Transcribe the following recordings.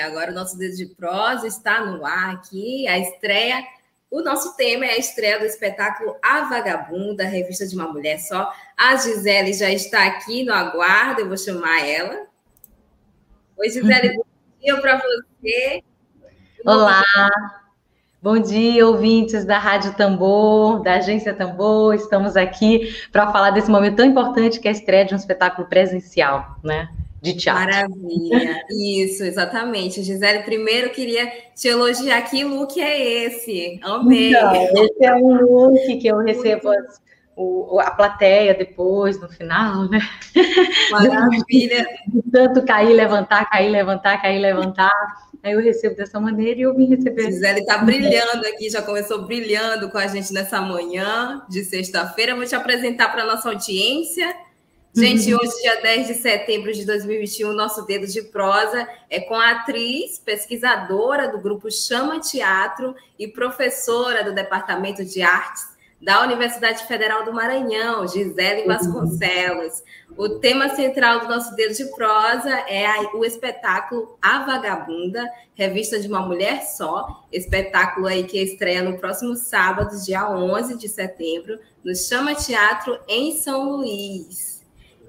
Agora o nosso dedo de prosa está no ar aqui, a estreia. O nosso tema é a estreia do espetáculo A Vagabunda, revista de uma mulher só. A Gisele já está aqui no aguardo, eu vou chamar ela. Oi, Gisele, bom dia para você. Olá, bom dia, ouvintes da Rádio Tambor, da Agência Tambor. Estamos aqui para falar desse momento tão importante que é a estreia de um espetáculo presencial, né? De teatro. Maravilha, isso, exatamente. Gisele, primeiro queria te elogiar. Que look é esse? Amei. Então, esse é um look que eu recebo as, o, a plateia depois, no final, né? Maravilha. De tanto cair, levantar, cair, levantar, cair, levantar. Aí eu recebo dessa maneira e eu vim receber. Gisele está brilhando aqui, já começou brilhando com a gente nessa manhã de sexta-feira. Vou te apresentar para a nossa audiência. Gente, uhum. hoje, dia 10 de setembro de 2021, nosso dedo de prosa é com a atriz, pesquisadora do grupo Chama Teatro e professora do Departamento de Artes da Universidade Federal do Maranhão, Gisele uhum. Vasconcelos. O tema central do nosso dedo de prosa é o espetáculo A Vagabunda, revista de uma mulher só, espetáculo aí que estreia no próximo sábado, dia 11 de setembro, no Chama Teatro em São Luís.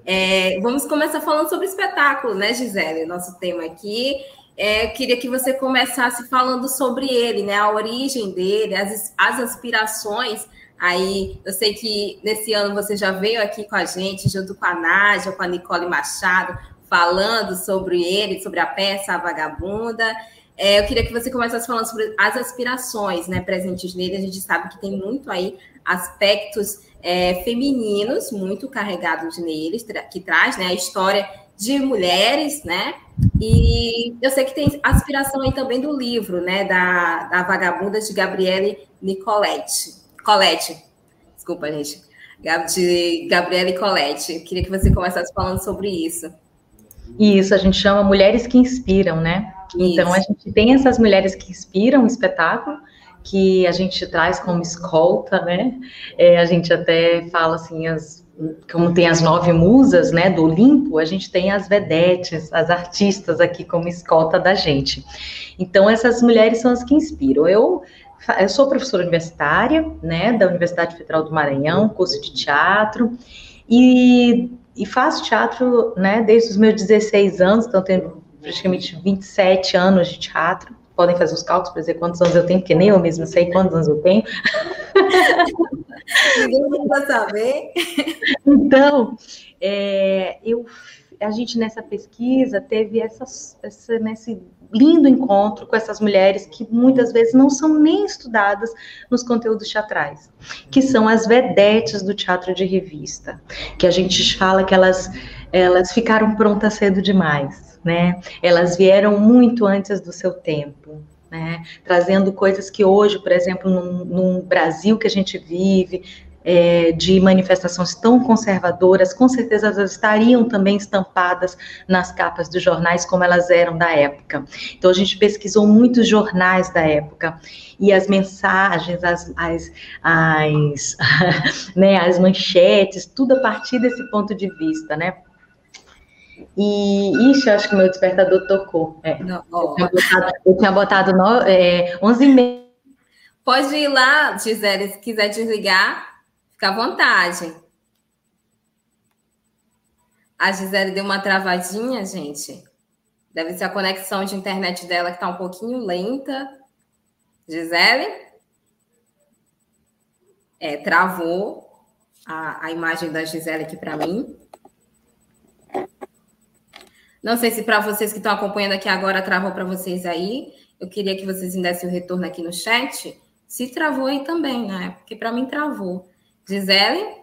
É, vamos começar falando sobre espetáculo, né, Gisele? Nosso tema aqui. É, queria que você começasse falando sobre ele, né? A origem dele, as, as aspirações. Aí, eu sei que nesse ano você já veio aqui com a gente, junto com a Nádia, com a Nicole Machado, falando sobre ele, sobre a peça A Vagabunda. É, eu queria que você começasse falando sobre as aspirações né, presentes nele. A gente sabe que tem muito aí aspectos é, femininos muito carregados neles, que traz né, a história de mulheres, né? E eu sei que tem aspiração aí também do livro, né? Da, da Vagabunda de Gabriele Nicoletti. Colette. Desculpa, gente. De Gabriele Colette. Queria que você começasse falando sobre isso. Isso, a gente chama Mulheres que Inspiram, né? Isso. Então, a gente tem essas mulheres que inspiram o espetáculo, que a gente traz como escolta, né? É, a gente até fala assim, as, como tem as nove musas, né, do Olimpo, a gente tem as vedetes, as artistas aqui como escolta da gente. Então, essas mulheres são as que inspiram. Eu, eu sou professora universitária, né, da Universidade Federal do Maranhão, curso de teatro, e, e faço teatro, né, desde os meus 16 anos, então tenho praticamente 27 anos de teatro, podem fazer os cálculos para dizer quantos anos eu tenho, porque nem eu mesma sei quantos anos eu tenho. Ninguém vai saber. Então, é, eu, a gente nessa pesquisa teve essa, essa, nesse lindo encontro com essas mulheres que muitas vezes não são nem estudadas nos conteúdos teatrais, que são as vedetes do teatro de revista, que a gente fala que elas, elas ficaram prontas cedo demais né? Elas vieram muito antes do seu tempo, né? Trazendo coisas que hoje, por exemplo, num, num Brasil que a gente vive, é, de manifestações tão conservadoras, com certeza elas estariam também estampadas nas capas dos jornais como elas eram da época. Então a gente pesquisou muitos jornais da época e as mensagens, as, as, as, né, as manchetes, tudo a partir desse ponto de vista, né? E, ixi, acho que meu despertador tocou. É. Não, eu, tinha botado, eu tinha botado no, é, 11 e meia. Pode ir lá, Gisele, se quiser desligar, fica à vontade. A Gisele deu uma travadinha, gente. Deve ser a conexão de internet dela que está um pouquinho lenta. Gisele? É, travou a, a imagem da Gisele aqui para mim. Não sei se para vocês que estão acompanhando aqui agora travou para vocês aí. Eu queria que vocês me dessem o retorno aqui no chat. Se travou aí também, né? Porque para mim travou. Gisele?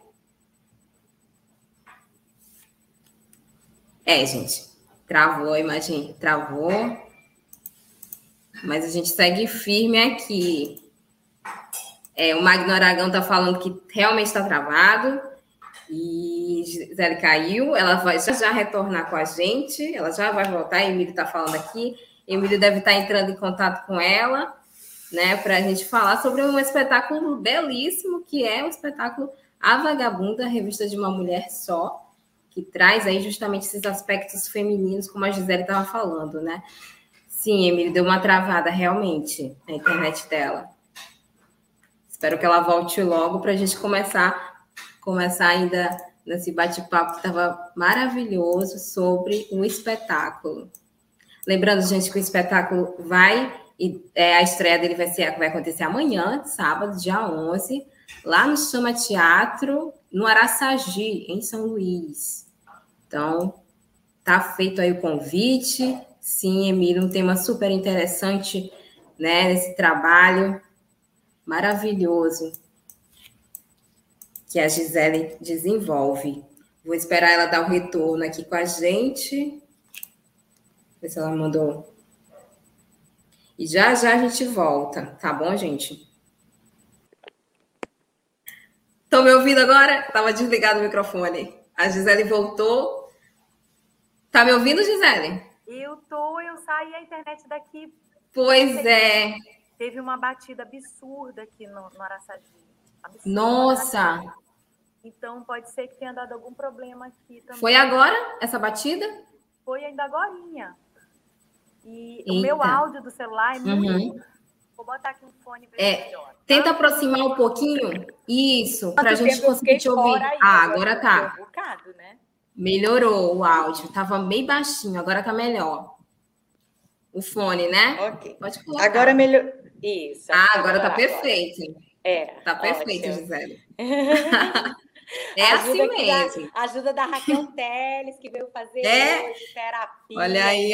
É, gente, travou a imagem, travou. Mas a gente segue firme aqui. É, o Magno Aragão está falando que realmente está travado. E Gisele caiu. Ela vai já, já retornar com a gente. Ela já vai voltar. Emílio está falando aqui. Emílio deve estar tá entrando em contato com ela, né? Para a gente falar sobre um espetáculo belíssimo, que é o espetáculo A Vagabunda, revista de uma mulher só, que traz aí justamente esses aspectos femininos, como a Gisele estava falando, né? Sim, Emílio, deu uma travada realmente na internet dela. Espero que ela volte logo para a gente começar, começar ainda nesse bate-papo que estava maravilhoso sobre o espetáculo. Lembrando, gente, que o espetáculo vai e é, a estreia dele vai, ser, vai acontecer amanhã, sábado, dia 11, lá no Chama Teatro, no Araçagi, em São Luís. Então, tá feito aí o convite. Sim, Emílio, um tema super interessante, né, nesse trabalho maravilhoso que a Gisele desenvolve. Vou esperar ela dar o retorno aqui com a gente. Ver se ela mandou. E já já a gente volta, tá bom, gente? Estão me ouvindo agora? Estava desligado o microfone. A Gisele voltou. Tá me ouvindo, Gisele? Eu tô, eu saí a internet daqui. Pois é. Teve uma batida absurda aqui no, no Araçagi. Absurda Nossa! Então pode ser que tenha dado algum problema aqui também. Foi agora essa batida? Foi ainda agorinha. E Eita. o meu áudio do celular é muito. Uhum. Vou botar aqui um fone para é, melhor. Tenta aproximar um pouquinho. Isso, para a gente conseguir te ouvir. Aí, ah, agora tá. Um bocado, né? Melhorou o áudio, estava bem baixinho, agora está melhor. O fone, né? Ok. Pode colocar. Agora melhor. Isso. Ah, agora está perfeito. É. Tá perfeito, ótimo. Gisele. É assim mesmo. Da, ajuda da Raquel Teles, que veio fazer é. terapia. Olha aí,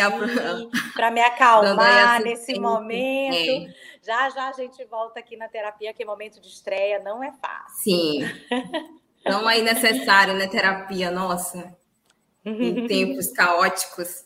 para me acalmar nesse momento. É. Já já a gente volta aqui na terapia, que momento de estreia não é fácil. Sim. Não é necessário, né, terapia, nossa, em tempos caóticos.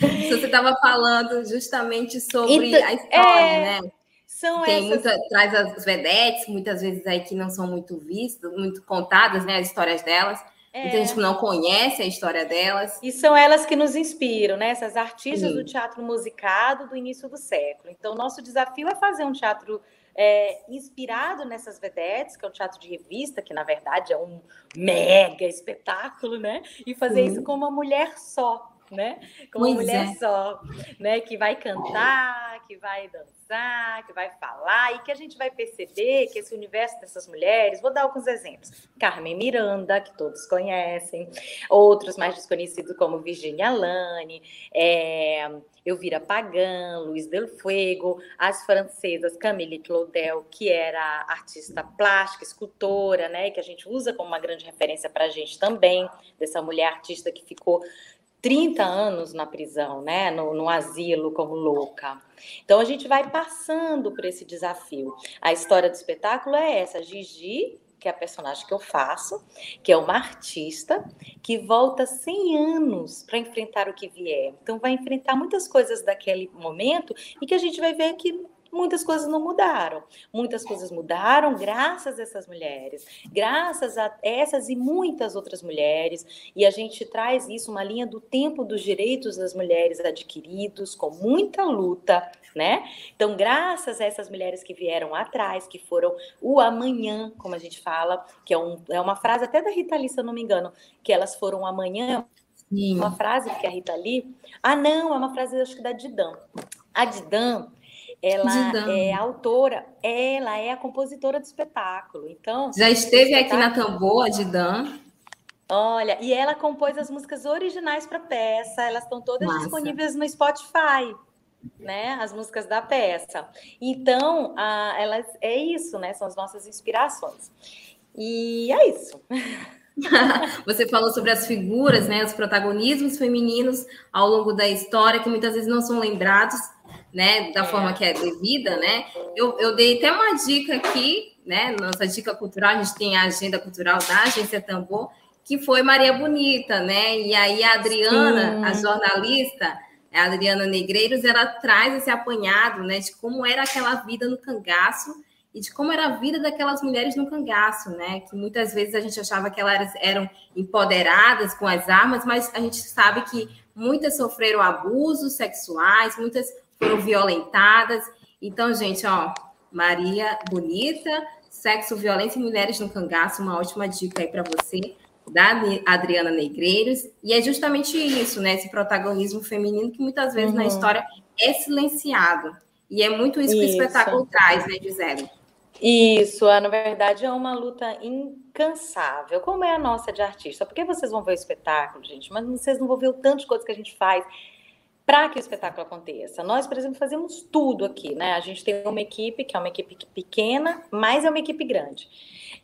Você estava falando justamente sobre então, a história, é, né? São Tem essas... muita, traz as vedetes, muitas vezes aí que não são muito vistas, muito contadas, né, as histórias delas. É. Muita gente não conhece a história delas. E são elas que nos inspiram, né? Essas artistas Sim. do teatro musicado do início do século. Então, nosso desafio é fazer um teatro é, inspirado nessas vedetes, que é um teatro de revista, que na verdade é um mega espetáculo, né? E fazer Sim. isso com uma mulher só, né? Com uma pois mulher é. só, né? Que vai cantar, que vai dançar, que vai falar e que a gente vai perceber que esse universo dessas mulheres, vou dar alguns exemplos. Carmen Miranda, que todos conhecem, outros mais desconhecidos como Virginia Lane, é, Elvira Pagan, Luiz Del Fuego, as francesas Camille Claudel, que era artista plástica, escultora, né, que a gente usa como uma grande referência para a gente também, dessa mulher artista que ficou 30 anos na prisão, né, no, no, asilo como louca. Então a gente vai passando por esse desafio. A história do espetáculo é essa: Gigi, que é a personagem que eu faço, que é uma artista que volta 100 anos para enfrentar o que vier. Então vai enfrentar muitas coisas daquele momento e que a gente vai ver que muitas coisas não mudaram. Muitas coisas mudaram graças a essas mulheres, graças a essas e muitas outras mulheres. E a gente traz isso, uma linha do tempo dos direitos das mulheres adquiridos, com muita luta, né? Então, graças a essas mulheres que vieram atrás, que foram o amanhã, como a gente fala, que é, um, é uma frase até da Rita Lee, se eu não me engano, que elas foram amanhã. Sim. Uma frase que a Rita Lee. Ah, não, é uma frase, acho que da Didan. A Didan, ela é autora, ela é a compositora do espetáculo. Então, já esteve aqui na Tambor, a Didan. Olha, e ela compôs as músicas originais para a peça, elas estão todas Massa. disponíveis no Spotify, né? As músicas da peça. Então, a, elas é isso, né? São as nossas inspirações. E é isso. Você falou sobre as figuras, né, os protagonismos femininos ao longo da história que muitas vezes não são lembrados né, da é. forma que é devida, né? Eu, eu dei até uma dica aqui, né? Nossa dica cultural, a gente tem a agenda cultural da Agência Tambor, que foi Maria Bonita, né? E aí a Adriana, Sim. a jornalista, a Adriana Negreiros, ela traz esse apanhado, né, de como era aquela vida no cangaço e de como era a vida daquelas mulheres no cangaço, né? Que muitas vezes a gente achava que elas eram empoderadas com as armas, mas a gente sabe que muitas sofreram abusos sexuais, muitas foram violentadas. Então, gente, ó, Maria Bonita, Sexo, Violência e Mulheres no Cangaço, uma ótima dica aí para você da Adriana Negreiros, e é justamente isso, né? Esse protagonismo feminino que muitas vezes uhum. na história é silenciado. E é muito isso, isso. que o espetáculo traz, né, Gisele? Isso, na verdade é uma luta incansável, como é a nossa de artista. Porque vocês vão ver o espetáculo, gente, mas vocês não vão ver o tanto de coisas que a gente faz para que o espetáculo aconteça. Nós, por exemplo, fazemos tudo aqui, né? A gente tem uma equipe que é uma equipe pequena, mas é uma equipe grande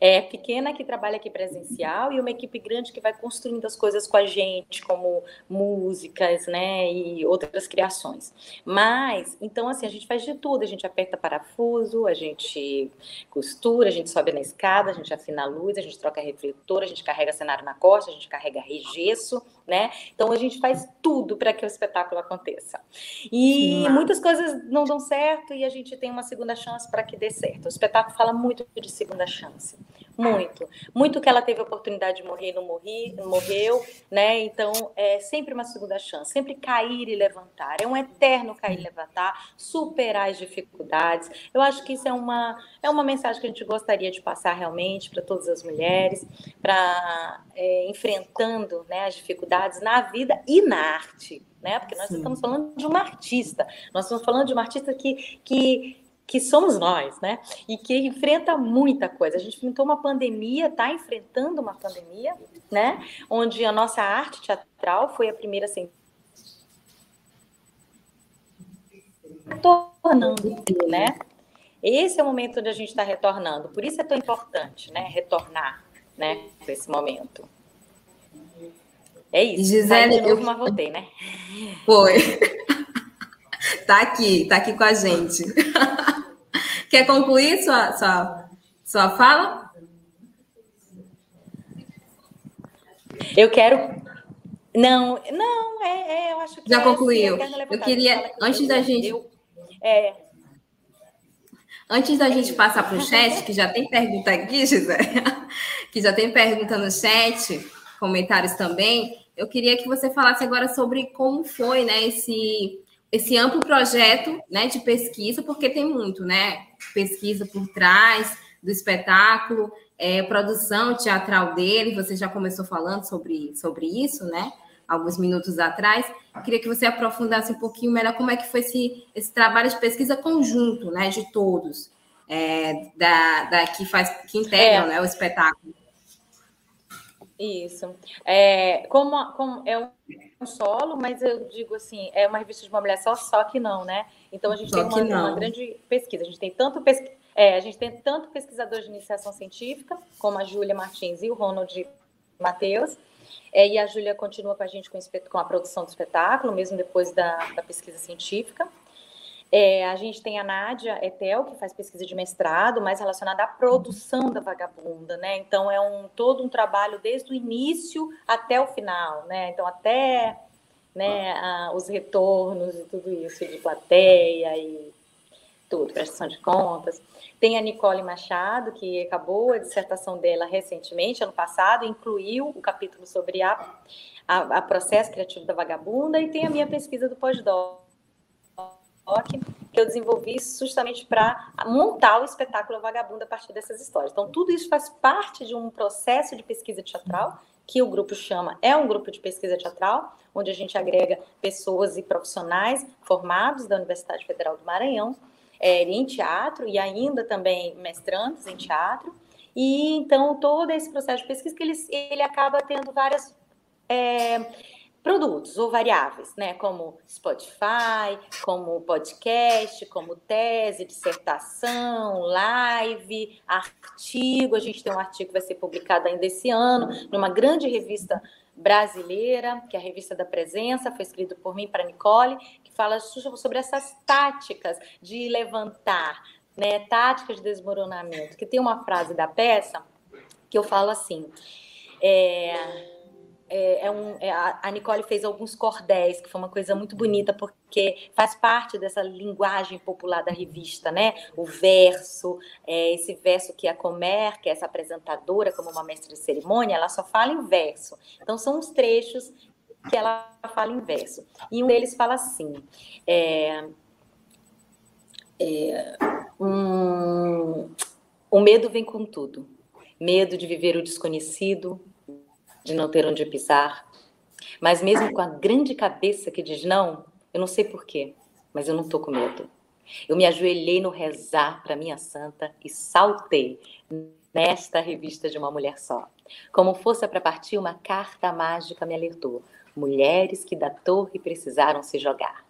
é, pequena que trabalha aqui presencial e uma equipe grande que vai construindo as coisas com a gente, como músicas, né, e outras criações. Mas, então, assim, a gente faz de tudo, a gente aperta parafuso, a gente costura, a gente sobe na escada, a gente afina a luz, a gente troca refletor, a gente carrega cenário na costa, a gente carrega regesso, né? Então a gente faz tudo para que o espetáculo aconteça. E Sim. muitas coisas não dão certo e a gente tem uma segunda chance para que dê certo. O espetáculo fala muito de segunda chance. Muito. Muito que ela teve a oportunidade de morrer e não morri, morreu, né? Então, é sempre uma segunda chance, sempre cair e levantar. É um eterno cair e levantar, superar as dificuldades. Eu acho que isso é uma, é uma mensagem que a gente gostaria de passar realmente para todas as mulheres, para é, enfrentando né, as dificuldades na vida e na arte. Né? Porque nós Sim. estamos falando de uma artista, nós estamos falando de uma artista que, que que somos nós, né? E que enfrenta muita coisa. A gente enfrentou uma pandemia, está enfrentando uma pandemia, né? Onde a nossa arte teatral foi a primeira assim, retornando, né? Esse é o momento onde a gente está retornando. Por isso é tão importante, né? Retornar, né? Nesse momento. É isso. Gisele, de novo, eu... mas voltei, né? Foi. tá aqui, tá aqui com a gente. Quer concluir sua, sua, sua fala? Eu quero. Não, não, é, é eu acho que. Já é concluiu. Assim, eu queria, antes da gente. Eu, é, Antes da gente passar para o chat, que já tem pergunta aqui, José, que já tem pergunta no chat, comentários também, eu queria que você falasse agora sobre como foi né, esse, esse amplo projeto né, de pesquisa, porque tem muito, né? Pesquisa por trás do espetáculo, é, produção teatral dele, você já começou falando sobre, sobre isso, né? Alguns minutos atrás. queria que você aprofundasse um pouquinho melhor como é que foi esse, esse trabalho de pesquisa conjunto, né? De todos, é, da, da, que, faz, que integram é. né, o espetáculo. Isso. É, como, como é um solo, mas eu digo assim, é uma revista de uma mulher só, só que não, né? Então a gente só tem uma, uma, grande pesquisa. A gente tem tanto pesqui... é, a gente tem tanto pesquisadores de iniciação científica, como a Júlia Martins e o Ronald Matheus. É, e a Júlia continua com a gente com, com, a produção do espetáculo, mesmo depois da, da pesquisa científica. É, a gente tem a Nádia Etel, que faz pesquisa de mestrado, mais relacionada à produção da vagabunda, né? Então é um todo um trabalho desde o início até o final, né? Então até né, a, os retornos e tudo isso de plateia e tudo, prestação de contas. Tem a Nicole Machado, que acabou a dissertação dela recentemente, ano passado, incluiu o capítulo sobre a, a, a processo criativo da vagabunda, e tem a minha pesquisa do pós-doc que eu desenvolvi justamente para montar o espetáculo Vagabunda a partir dessas histórias. Então, tudo isso faz parte de um processo de pesquisa teatral que o grupo chama, é um grupo de pesquisa teatral, onde a gente agrega pessoas e profissionais formados da Universidade Federal do Maranhão é, em teatro e ainda também mestrantes em teatro. E então todo esse processo de pesquisa que ele, ele acaba tendo várias é, produtos ou variáveis, né, como Spotify, como podcast, como tese, dissertação, live, artigo. A gente tem um artigo que vai ser publicado ainda esse ano, numa grande revista brasileira, que é a Revista da Presença, foi escrito por mim para Nicole, que fala sobre essas táticas de levantar, né, táticas de desmoronamento. Que tem uma frase da peça que eu falo assim: É, é, é um, é, a Nicole fez alguns cordéis, que foi uma coisa muito bonita, porque faz parte dessa linguagem popular da revista, né? O verso, é, esse verso que a Comer, que é essa apresentadora, como uma mestre de cerimônia, ela só fala em verso. Então, são os trechos que ela fala em verso. E um deles fala assim: é, é, um, o medo vem com tudo. Medo de viver o desconhecido, de não ter onde pisar. Mas mesmo com a grande cabeça que diz não, eu não sei porquê, mas eu não estou com medo. Eu me ajoelhei no rezar para minha santa e saltei nesta revista de uma mulher só. Como fosse para partir, uma carta mágica me alertou. Mulheres que da torre precisaram se jogar.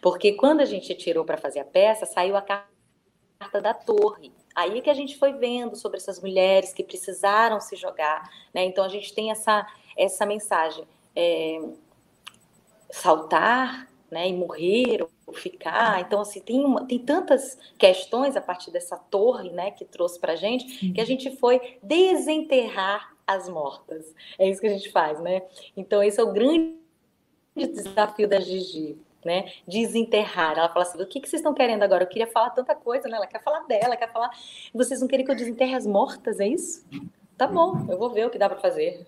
Porque quando a gente tirou para fazer a peça, saiu a carta da torre. Aí que a gente foi vendo sobre essas mulheres que precisaram se jogar, né? Então a gente tem essa essa mensagem, é, saltar, né? E morrer ou ficar. Então assim tem uma, tem tantas questões a partir dessa torre, né? Que trouxe para gente que a gente foi desenterrar as mortas. É isso que a gente faz, né? Então esse é o grande desafio da Gigi né? Desenterrar. Ela fala assim: o que, que vocês estão querendo agora? Eu queria falar tanta coisa, né? Ela quer falar dela, quer falar. Vocês não querem que eu desenterre as mortas, é isso? Tá bom, eu vou ver o que dá para fazer.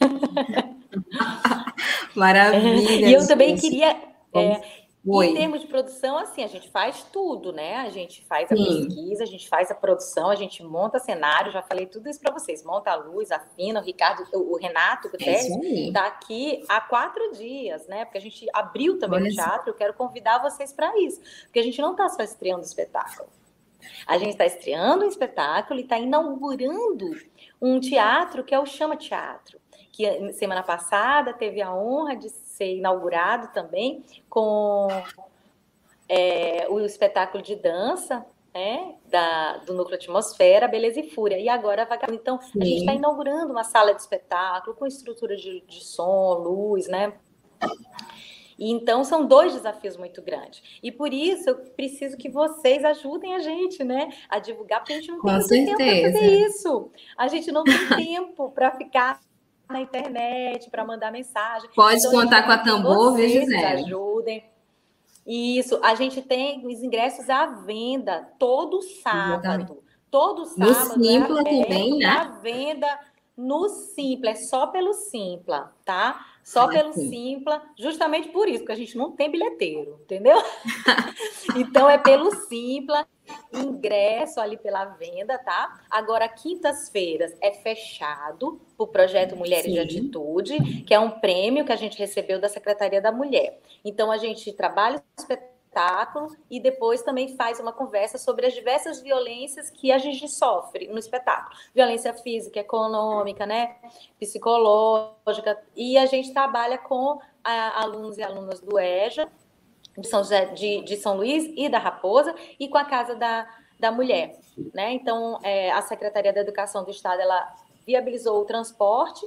Maravilha. e eu também queria. É, Oi. Em termos de produção, assim, a gente faz tudo, né? A gente faz a Sim. pesquisa, a gente faz a produção, a gente monta cenário, já falei tudo isso para vocês. Monta a luz, afina, o Ricardo, o Renato Guterres está aqui há quatro dias, né? Porque a gente abriu também Olha o teatro, eu quero convidar vocês para isso. Porque a gente não está só estreando o espetáculo. A gente está estreando um espetáculo e está inaugurando um teatro que é o Chama Teatro que semana passada teve a honra de ser inaugurado também com é, o espetáculo de dança né, da, do Núcleo Atmosfera, Beleza e Fúria. E agora Vagabundo. Então, Sim. a gente está inaugurando uma sala de espetáculo com estrutura de, de som, luz, né? E então são dois desafios muito grandes. E por isso eu preciso que vocês ajudem a gente, né? A divulgar, porque a gente não tem tempo para fazer isso. A gente não tem tempo para ficar na internet para mandar mensagem. Pode então, contar com a tambor, viu, Gisele? ajudem. Isso, a gente tem os ingressos à venda todo sábado. Exatamente. Todo sábado. No Simpla é também, né? À venda no Simpla, é só pelo Simpla, tá? Só ah, pelo sim. Simpla, justamente por isso, porque a gente não tem bilheteiro, entendeu? então é pelo Simpla, ingresso ali pela venda, tá? Agora, quintas-feiras é fechado o projeto Mulheres Sim. de Atitude, que é um prêmio que a gente recebeu da Secretaria da Mulher. Então, a gente trabalha o espetáculo e depois também faz uma conversa sobre as diversas violências que a gente sofre no espetáculo. Violência física, econômica, né? Psicológica. E a gente trabalha com a, alunos e alunas do EJA de São, José, de, de São Luís e da Raposa, e com a Casa da, da Mulher. Né? Então, é, a Secretaria da Educação do Estado ela viabilizou o transporte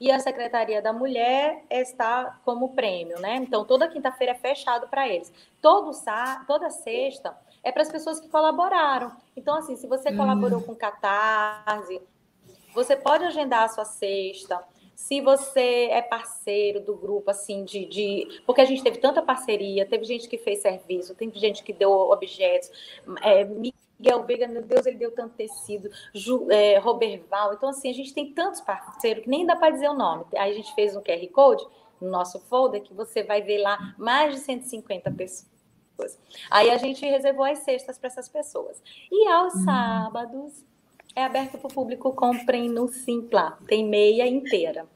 e a Secretaria da Mulher está como prêmio, né? Então, toda quinta-feira é fechado para eles. Todo sá, toda sexta é para as pessoas que colaboraram. Então, assim, se você hum. colaborou com Catarse, você pode agendar a sua sexta se você é parceiro do grupo, assim, de, de. Porque a gente teve tanta parceria, teve gente que fez serviço, teve gente que deu objetos. É, Miguel Veiga, meu Deus, ele deu tanto tecido, Ju, é, Roberval. Então, assim, a gente tem tantos parceiros que nem dá para dizer o nome. Aí a gente fez um QR Code no nosso folder que você vai ver lá mais de 150 pessoas. Aí a gente reservou as sextas para essas pessoas. E aos uhum. sábados é aberto para o público, comprem no Simpla, tem meia inteira.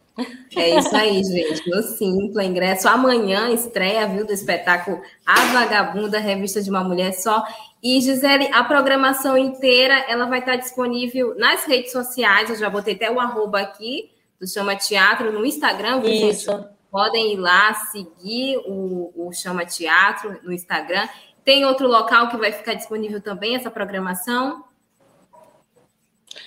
É isso aí, gente. No Simpla, ingresso amanhã, estreia, viu, do espetáculo A Vagabunda, revista de uma mulher só. E, Gisele, a programação inteira, ela vai estar disponível nas redes sociais, eu já botei até o arroba aqui, do Chama Teatro, no Instagram, viu, Isso. Gente? Podem ir lá seguir o, o Chama Teatro no Instagram. Tem outro local que vai ficar disponível também essa programação?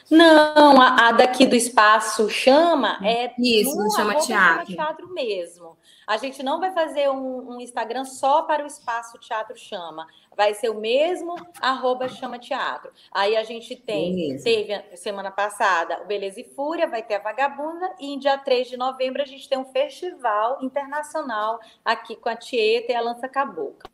Não, a, a, daqui do espaço chama é isso, no chama teatro. chama teatro mesmo. A gente não vai fazer um, um, Instagram só para o espaço Teatro Chama. Vai ser o mesmo arroba Chama Teatro. Aí a gente tem, Beleza. teve semana passada o Beleza e Fúria, vai ter a Vagabunda, e em dia 3 de novembro a gente tem um festival internacional aqui com a Tieta e a Lança Cabocla.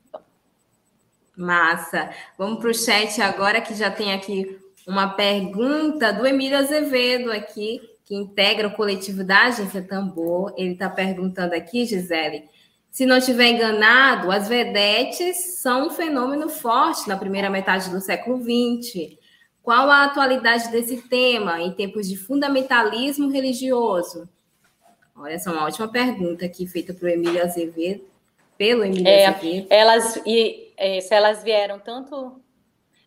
Massa. Vamos para o chat agora, que já tem aqui uma pergunta do Emílio Azevedo aqui, que integra o coletivo da Agência Tambor. Ele está perguntando aqui, Gisele, se não estiver enganado, as vedetes são um fenômeno forte na primeira metade do século XX. Qual a atualidade desse tema em tempos de fundamentalismo religioso? Olha, essa é uma ótima pergunta aqui feita para o Emílio Azevedo, pelo Emílio é, Azevedo. Elas, e, é, se elas vieram tanto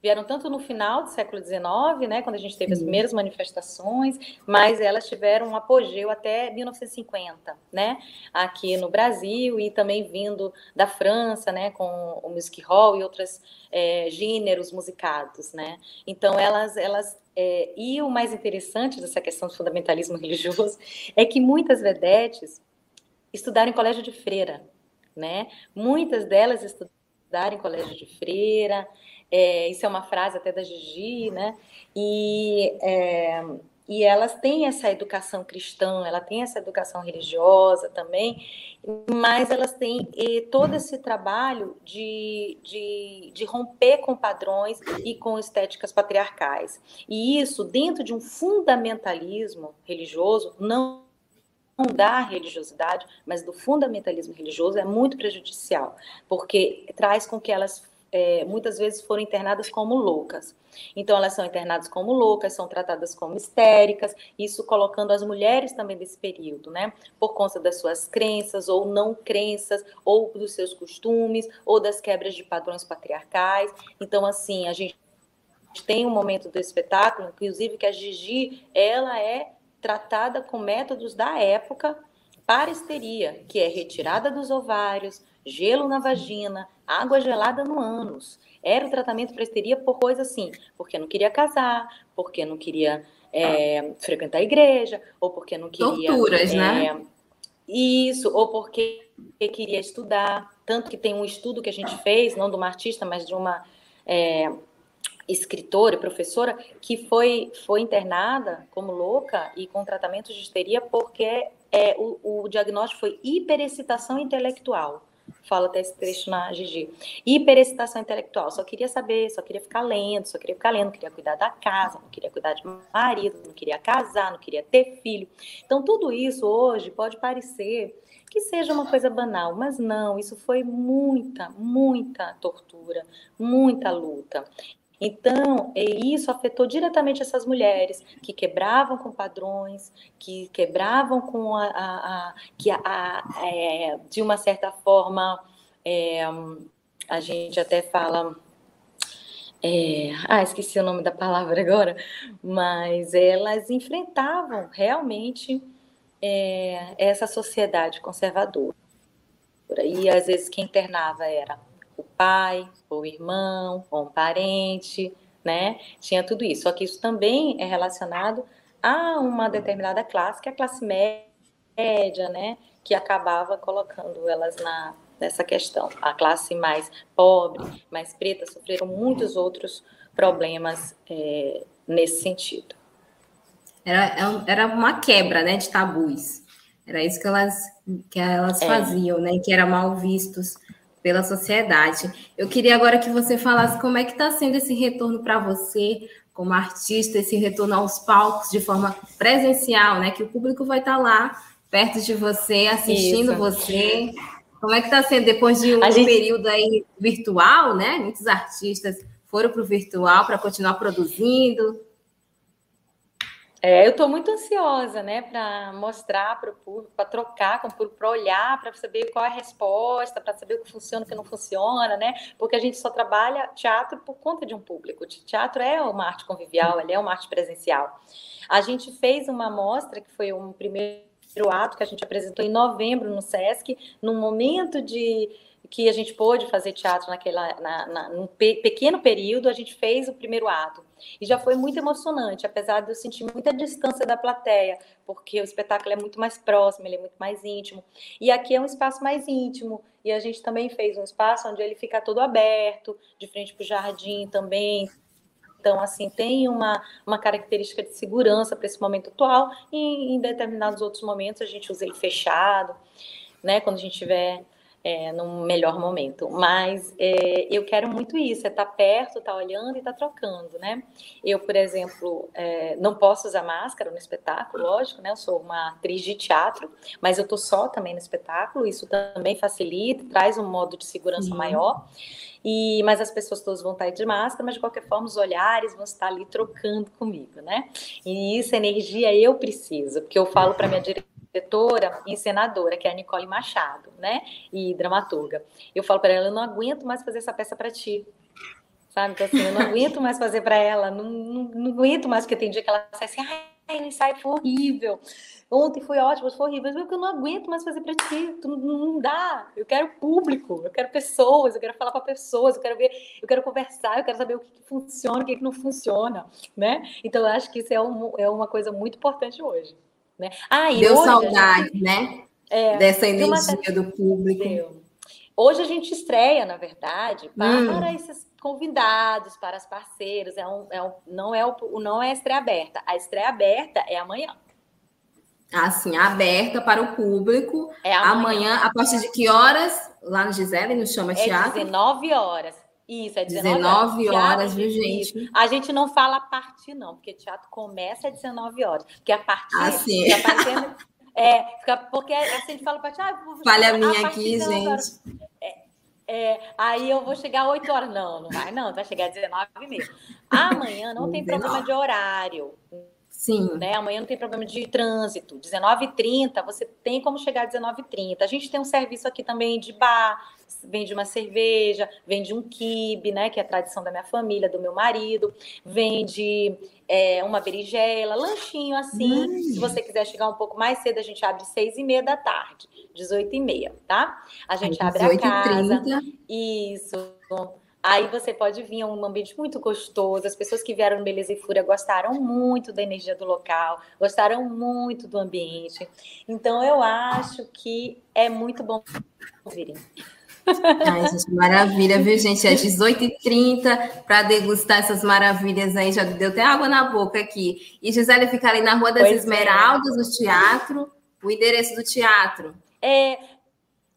vieram tanto no final do século XIX, né, quando a gente teve as primeiras manifestações, mas elas tiveram um apogeu até 1950, né, aqui no Brasil e também vindo da França, né, com o music hall e outros é, gêneros musicados, né. Então elas, elas é, e o mais interessante dessa questão do fundamentalismo religioso é que muitas vedetes estudaram em colégio de freira, né. Muitas delas estudaram em colégio de freira, é, isso é uma frase até da Gigi, né? E, é, e elas têm essa educação cristã, ela tem essa educação religiosa também, mas elas têm todo esse trabalho de, de, de romper com padrões e com estéticas patriarcais. E isso, dentro de um fundamentalismo religioso, não da religiosidade, mas do fundamentalismo religioso é muito prejudicial, porque traz com que elas é, muitas vezes foram internadas como loucas. Então, elas são internadas como loucas, são tratadas como histéricas, isso colocando as mulheres também desse período, né? Por conta das suas crenças ou não crenças, ou dos seus costumes, ou das quebras de padrões patriarcais. Então, assim, a gente tem um momento do espetáculo, inclusive que a Gigi, ela é tratada com métodos da época para histeria, que é retirada dos ovários, gelo na vagina, água gelada no ânus. Era o tratamento para histeria por coisa assim, porque não queria casar, porque não queria é, frequentar a igreja, ou porque não queria. Torturas, é, né? Isso, ou porque queria estudar. Tanto que tem um estudo que a gente fez, não de uma artista, mas de uma é, escritora e professora, que foi, foi internada como louca e com tratamento de histeria porque é, o, o diagnóstico foi hiperexcitação intelectual fala até esse trecho na Gigi. Hiperexcitação intelectual, só queria saber, só queria ficar lendo, só queria ficar lendo, não queria cuidar da casa, não queria cuidar de marido, não queria casar, não queria ter filho. Então, tudo isso hoje pode parecer que seja uma coisa banal, mas não, isso foi muita, muita tortura, muita luta. Então, isso afetou diretamente essas mulheres que quebravam com padrões, que quebravam com a, a, a que a, a é, de uma certa forma é, a gente até fala é, ah, esqueci o nome da palavra agora, mas elas enfrentavam realmente é, essa sociedade conservadora. E às vezes quem internava era pai, ou irmão, ou um parente, né? Tinha tudo isso. Só que isso também é relacionado a uma determinada classe, que é a classe média, né? Que acabava colocando elas na, nessa questão. A classe mais pobre, mais preta, sofreram muitos outros problemas é, nesse sentido. Era, é era uma quebra né, de tabus. Era isso que elas, que elas é. faziam, né? Que era mal vistos pela sociedade. Eu queria agora que você falasse como é que está sendo esse retorno para você, como artista, esse retorno aos palcos de forma presencial, né? Que o público vai estar tá lá, perto de você, assistindo Isso. você. Como é que está sendo depois de um gente... período aí virtual, né? Muitos artistas foram para o virtual para continuar produzindo. É, eu estou muito ansiosa, né, para mostrar para o público, para trocar com o público, para olhar, para saber qual é a resposta, para saber o que funciona, o que não funciona, né? Porque a gente só trabalha teatro por conta de um público. Teatro é uma arte convivial, ele é uma arte presencial. A gente fez uma mostra que foi um primeiro ato que a gente apresentou em novembro no SESC, num momento de que a gente pôde fazer teatro naquela, na, na, num pe, pequeno período, a gente fez o primeiro ato. E já foi muito emocionante, apesar de eu sentir muita distância da plateia, porque o espetáculo é muito mais próximo, ele é muito mais íntimo. E aqui é um espaço mais íntimo, e a gente também fez um espaço onde ele fica todo aberto, de frente para o jardim também. Então, assim, tem uma, uma característica de segurança para esse momento atual, e em determinados outros momentos a gente usa ele fechado, né? Quando a gente tiver é, num melhor momento. Mas é, eu quero muito isso, é estar tá perto, estar tá olhando e estar tá trocando, né? Eu, por exemplo, é, não posso usar máscara no espetáculo, lógico, né? Eu sou uma atriz de teatro, mas eu tô só também no espetáculo, isso também facilita, traz um modo de segurança uhum. maior. E, mas as pessoas todas vão estar de máscara, mas de qualquer forma os olhares vão estar ali trocando comigo, né? E isso, energia, eu preciso, porque eu falo para minha diretora diretora e encenadora, que é a Nicole Machado, né? E dramaturga. Eu falo para ela, eu não aguento mais fazer essa peça para ti. Sabe? Então, assim, eu não aguento mais fazer para ela, não, não, não, aguento mais, porque tem dia que ela sai assim, ai, o ensaio foi horrível. Ontem foi ótimo, foi horrível. Mas eu não aguento mais fazer para ti. Não, não dá. Eu quero público, eu quero pessoas, eu quero falar para pessoas, eu quero ver, eu quero conversar, eu quero saber o que, que funciona, o que, que não funciona, né? Então, eu acho que isso é, um, é uma coisa muito importante hoje. Né? Ah, Deu saudade, gente... né? É, Dessa energia uma... do público. Deu. Hoje a gente estreia, na verdade, para hum. esses convidados, para as parceiras. É um, é um, não, é o, não é a estreia aberta. A estreia aberta é amanhã. Assim, aberta para o público. É amanhã. amanhã. a partir de que horas? Lá no Gisele, no Chama é Teatro? 19 horas. Isso, é 19, 19 horas, viu, gente? A gente não fala a partir, não, porque teatro começa às 19 horas. Porque a partir. Ah, sim. A partir é, porque assim, a gente fala para ah, Falha minha aqui, gente. É, é, aí eu vou chegar às 8 horas. Não, não vai, não, vai chegar às 19 e meia. Amanhã não tem problema de horário. Sim. Né? Amanhã não tem problema de trânsito. 19h30, você tem como chegar às 19h30. A gente tem um serviço aqui também de bar, vende uma cerveja, vende um quibe, né? Que é a tradição da minha família, do meu marido, vende é, uma berinjela, lanchinho assim. Hum. Se você quiser chegar um pouco mais cedo, a gente abre seis e meia da tarde, 18 e meia, tá? A gente abre a casa. Isso. Aí você pode vir a um ambiente muito gostoso. As pessoas que vieram no Beleza e Fúria gostaram muito da energia do local, gostaram muito do ambiente. Então eu acho que é muito bom virem. Ai, gente, maravilha, viu, gente? É 18h30 para degustar essas maravilhas aí. Já deu até água na boca aqui. E Gisele fica ali na Rua das pois é. Esmeraldas, é. no teatro. O endereço do teatro. É,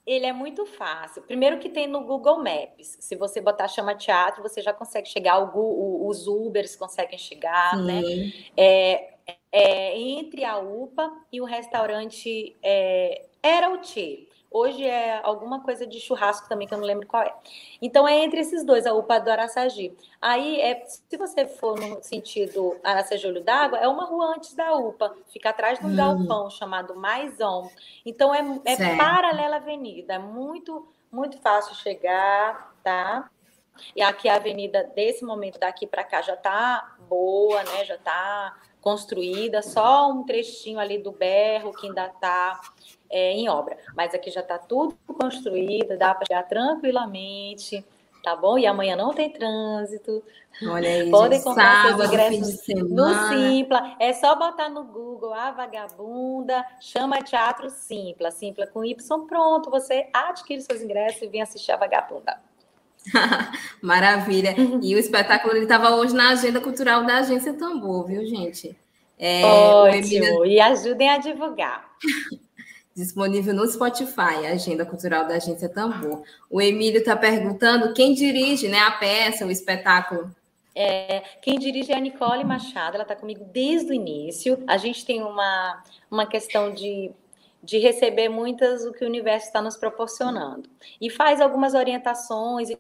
ele é muito fácil. Primeiro que tem no Google Maps. Se você botar chama teatro, você já consegue chegar. O, os Ubers conseguem chegar, né? Sim. né? É, é, entre a UPA e o restaurante é, Era o Tchê. Hoje é alguma coisa de churrasco também, que eu não lembro qual é. Então é entre esses dois, a UPA do Araçagi. Aí, é, se você for no sentido Araçagi Olho d'Água, é uma rua antes da UPA, fica atrás de um hum. galpão chamado Maison. Então é, é paralela à avenida, é muito, muito fácil chegar, tá? E aqui a avenida, desse momento daqui para cá, já tá boa, né? Já tá construída, só um trechinho ali do berro que ainda tá é, em obra. Mas aqui já está tudo construído, dá para chegar tranquilamente, tá bom? E amanhã não tem trânsito. Olha aí, Podem comprar sábado, seus ingressos no Simpla. É só botar no Google a vagabunda, chama Teatro Simpla, Simpla com Y, pronto, você adquire seus ingressos e vem assistir a vagabunda. Maravilha. E o espetáculo estava hoje na agenda cultural da Agência Tambor, viu, gente? É, Ótimo. E ajudem a divulgar. disponível no Spotify, a Agenda Cultural da Agência Tambor. O Emílio está perguntando quem dirige né, a peça, o espetáculo. É, quem dirige é a Nicole Machado, ela está comigo desde o início. A gente tem uma, uma questão de, de receber muitas o que o universo está nos proporcionando. E faz algumas orientações e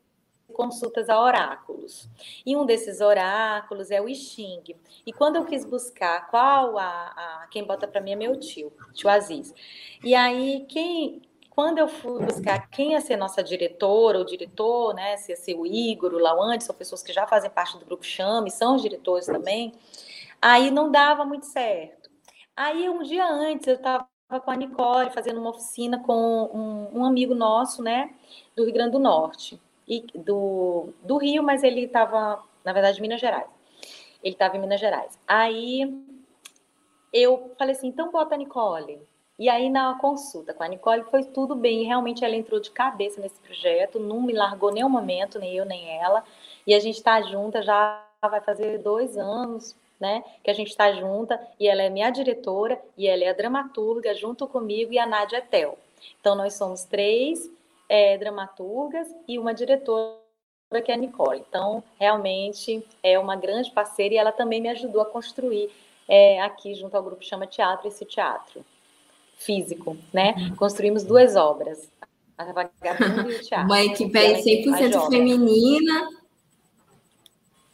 consultas a oráculos. E um desses oráculos é o I Ching. E quando eu quis buscar qual a, a quem bota para mim é meu tio, tio Aziz. E aí quem quando eu fui buscar quem ia ser nossa diretora ou diretor, né, se ia ser o Igor, o Lawande, são pessoas que já fazem parte do grupo Chame, são os diretores também, aí não dava muito certo. Aí um dia antes eu estava com a Nicole fazendo uma oficina com um, um amigo nosso, né, do Rio Grande do Norte e do, do Rio, mas ele estava, na verdade, em Minas Gerais. Ele estava em Minas Gerais. Aí eu falei assim, então bota a Nicole. E aí, na consulta com a Nicole, foi tudo bem. Realmente, ela entrou de cabeça nesse projeto, não me largou nenhum momento, nem eu, nem ela. E a gente está junta já vai fazer dois anos, né? Que a gente está junta. E ela é minha diretora, e ela é a dramaturga, junto comigo, e a Nádia Tel. Então, nós somos três é, dramaturgas e uma diretora que é a Nicole. Então, realmente é uma grande parceira e ela também me ajudou a construir é, aqui, junto ao grupo Chama Teatro, esse teatro físico, né? Uhum. Construímos duas obras, a Vagabunda e o Teatro. Uma equipe aí 100% feminina.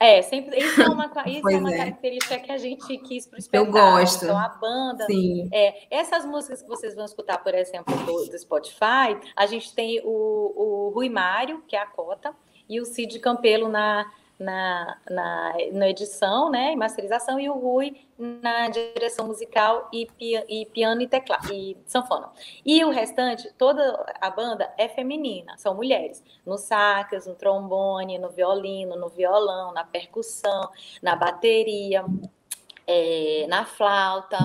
É, sempre, isso é uma, isso é uma é. característica que a gente quis para o espetáculo. Eu gosto. Então, a banda. Sim. É, essas músicas que vocês vão escutar, por exemplo, do, do Spotify, a gente tem o, o Rui Mário, que é a cota, e o Cid Campelo na, na, na, na edição, né, e masterização, e o Rui na direção musical e, pia, e piano e teclado e sanfona. E o restante, toda a banda é feminina, são mulheres, no sacas, no trombone, no violino, no violão, na percussão, na bateria, é, na flauta,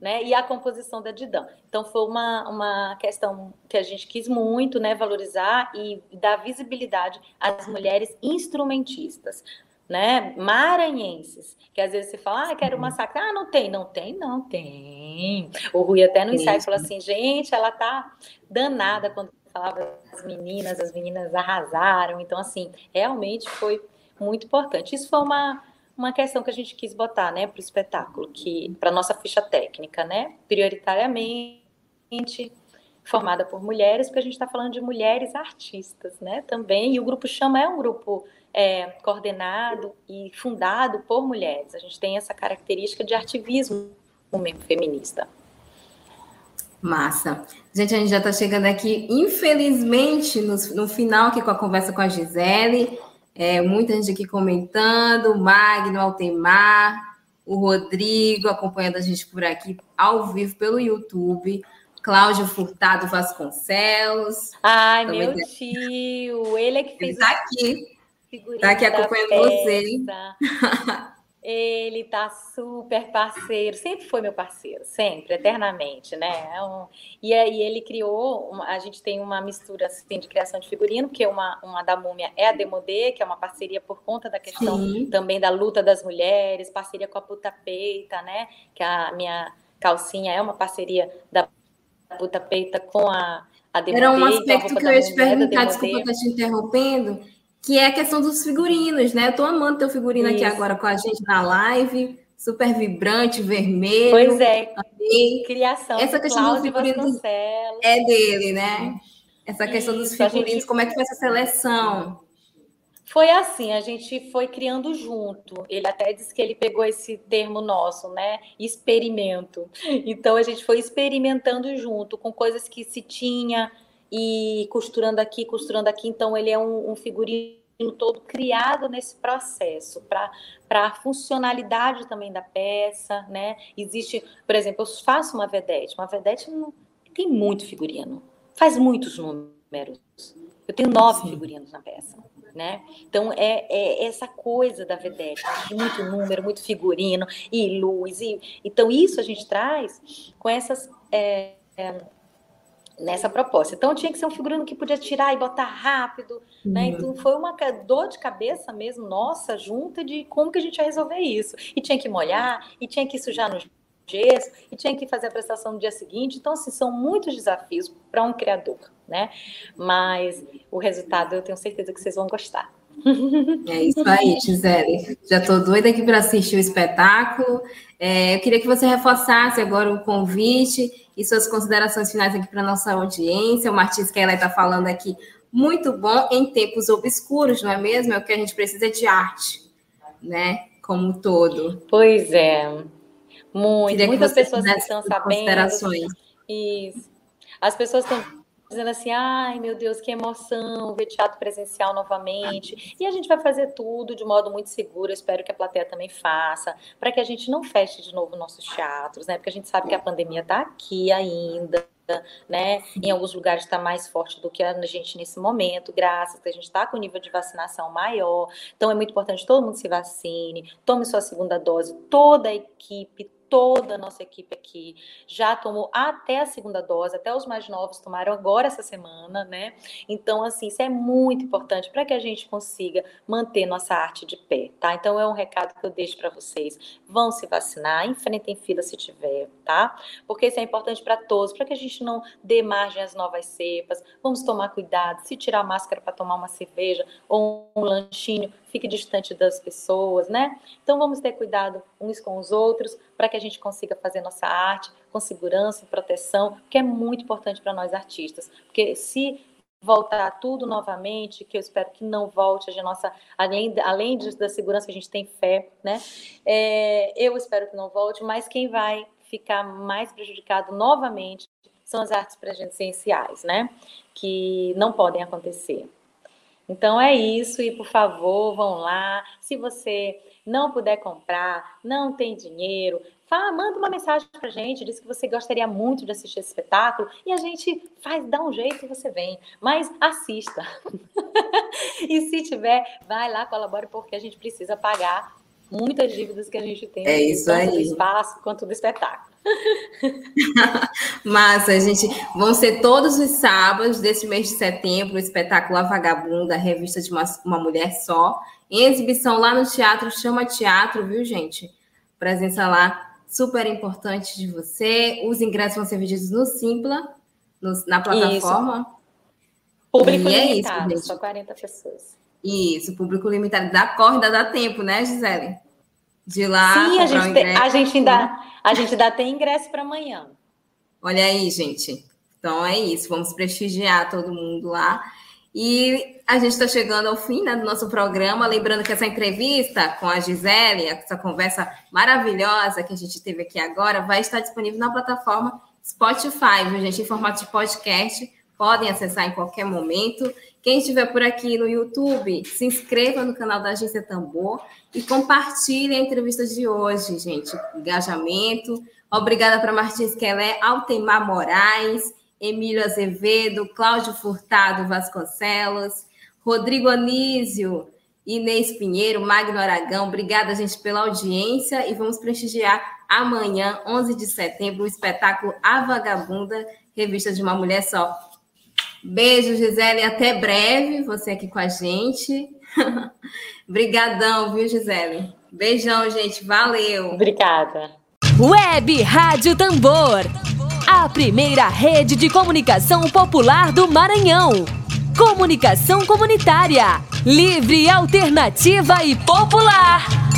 né? E a composição da Didã. Então foi uma, uma questão que a gente quis muito, né, valorizar e dar visibilidade às mulheres instrumentistas, né, maranhenses, que às vezes você fala, ah, quero uma saca, ah, não tem, não tem, não tem. O Rui até no ensaio falou assim, gente, ela tá danada quando falava as meninas, as meninas arrasaram, então assim, realmente foi muito importante. Isso foi uma uma questão que a gente quis botar, né, para o espetáculo, que para nossa ficha técnica, né, prioritariamente formada por mulheres, porque a gente está falando de mulheres artistas, né, também. E o grupo Chama é um grupo é, coordenado e fundado por mulheres. A gente tem essa característica de ativismo feminista. Massa. Gente, a gente já está chegando aqui, infelizmente, no, no final aqui com a conversa com a Gisele. É, muita gente aqui comentando, Magno, Altemar, o Rodrigo acompanhando a gente por aqui ao vivo pelo YouTube. Cláudio Furtado Vasconcelos. Ai, meu tá... tio, ele é que fez. Ele está aqui. Está aqui acompanhando você. Ele tá super parceiro, sempre foi meu parceiro, sempre, eternamente, né? É um, e aí ele criou, uma, a gente tem uma mistura assim, de criação de figurino, porque uma, uma da múmia é a Demodê, que é uma parceria por conta da questão Sim. também da luta das mulheres, parceria com a Puta Peita, né? Que a minha calcinha é uma parceria da Puta Peita com a, a Demodê. Era um aspecto que eu ia te perguntar, desculpa estar te interrompendo, que é a questão dos figurinos, né? Eu tô amando teu figurino Isso. aqui agora com a gente na live, super vibrante, vermelho. Pois é. Amei. Criação Essa questão Cláudio dos figurinos é dele, né? Essa questão Isso, dos figurinos, gente... como é que foi essa seleção? Foi assim, a gente foi criando junto. Ele até disse que ele pegou esse termo nosso, né? Experimento. Então a gente foi experimentando junto com coisas que se tinha, e costurando aqui, costurando aqui. Então, ele é um, um figurino todo criado nesse processo para a funcionalidade também da peça, né? Existe, por exemplo, eu faço uma vedete, uma vedete não, tem muito figurino, faz muitos números. Eu tenho nove Sim. figurinos na peça. Né? Então é, é, essa coisa da vedete, muito número, muito figurino e luz. E, então isso a gente traz com essas é, é, nessa proposta. Então tinha que ser um figurino que podia tirar e botar rápido, né? uhum. né? Então foi uma dor de cabeça mesmo, nossa, junta de como que a gente ia resolver isso. E tinha que molhar, e tinha que sujar no gesso, e tinha que fazer a prestação no dia seguinte. Então, assim, são muitos desafios para um criador, né? Mas o resultado eu tenho certeza que vocês vão gostar. É isso aí, Gisele. Já estou doida aqui para assistir o espetáculo. É, eu queria que você reforçasse agora o convite e suas considerações finais aqui para a nossa audiência. O Martins ela está falando aqui, muito bom em tempos obscuros, não é mesmo? É o que a gente precisa de arte, né? Como um todo. Pois é. Muito. Muitas pessoas estão sabendo. Considerações. Isso. As pessoas estão dizendo assim: ai meu Deus, que emoção ver teatro presencial novamente. E a gente vai fazer tudo de modo muito seguro, espero que a plateia também faça, para que a gente não feche de novo nossos teatros, né? Porque a gente sabe que a pandemia está aqui ainda. né? Em alguns lugares está mais forte do que a gente nesse momento, graças a gente está com nível de vacinação maior. Então é muito importante que todo mundo se vacine, tome sua segunda dose, toda a equipe, toda a nossa equipe aqui já tomou até a segunda dose, até os mais novos tomaram agora essa semana, né? Então, assim, isso é muito importante para que a gente consiga manter nossa arte de pé, tá? Então, é um recado que eu deixo para vocês. Vão se vacinar, enfrentem fila se tiver, tá? Porque isso é importante para todos, para que a gente não dê margem às novas cepas. Vamos tomar cuidado, se tirar máscara para tomar uma cerveja ou um lanchinho, fique distante das pessoas, né? Então vamos ter cuidado uns com os outros para que a gente consiga fazer nossa arte com segurança e proteção, que é muito importante para nós artistas, porque se voltar tudo novamente, que eu espero que não volte, a nossa, além, além da segurança que a gente tem fé, né? É, eu espero que não volte, mas quem vai ficar mais prejudicado novamente são as artes presenciais, né? Que não podem acontecer. Então é isso, e por favor, vão lá. Se você não puder comprar, não tem dinheiro, fala, manda uma mensagem pra gente, diz que você gostaria muito de assistir esse espetáculo e a gente faz, dá um jeito e você vem. Mas assista. e se tiver, vai lá, colabore, porque a gente precisa pagar muitas dívidas que a gente tem. É isso tanto aí. do espaço quanto do espetáculo. Massa, gente. Vão ser todos os sábados desse mês de setembro o espetáculo A Vagabunda, a revista de uma, uma mulher só, em exibição lá no teatro, chama teatro, viu, gente? Presença lá super importante de você. Os ingressos vão ser vendidos no Simpla, no, na plataforma. Isso. Público e limitado, é isso, só 40 pessoas. Isso, público limitado. Da corda dá tempo, né, Gisele? De lá. Sim, a gente, tem, a gente ainda, a gente ainda tem ingresso para amanhã. Olha aí, gente. Então é isso, vamos prestigiar todo mundo lá. E a gente está chegando ao fim né, do nosso programa. Lembrando que essa entrevista com a Gisele, essa conversa maravilhosa que a gente teve aqui agora, vai estar disponível na plataforma Spotify, viu, gente? Em formato de podcast. Podem acessar em qualquer momento. Quem estiver por aqui no YouTube, se inscreva no canal da Agência Tambor e compartilhe a entrevista de hoje, gente. Engajamento. Obrigada para Martins Quelé, Altemar Moraes, Emílio Azevedo, Cláudio Furtado Vasconcelos, Rodrigo Anísio, Inês Pinheiro, Magno Aragão. Obrigada, gente, pela audiência e vamos prestigiar amanhã, 11 de setembro, o espetáculo A Vagabunda, revista de uma mulher só. Beijo, Gisele, até breve, você aqui com a gente. Obrigadão, viu, Gisele? Beijão, gente, valeu. Obrigada. Web Rádio Tambor, a primeira rede de comunicação popular do Maranhão. Comunicação comunitária, livre, alternativa e popular.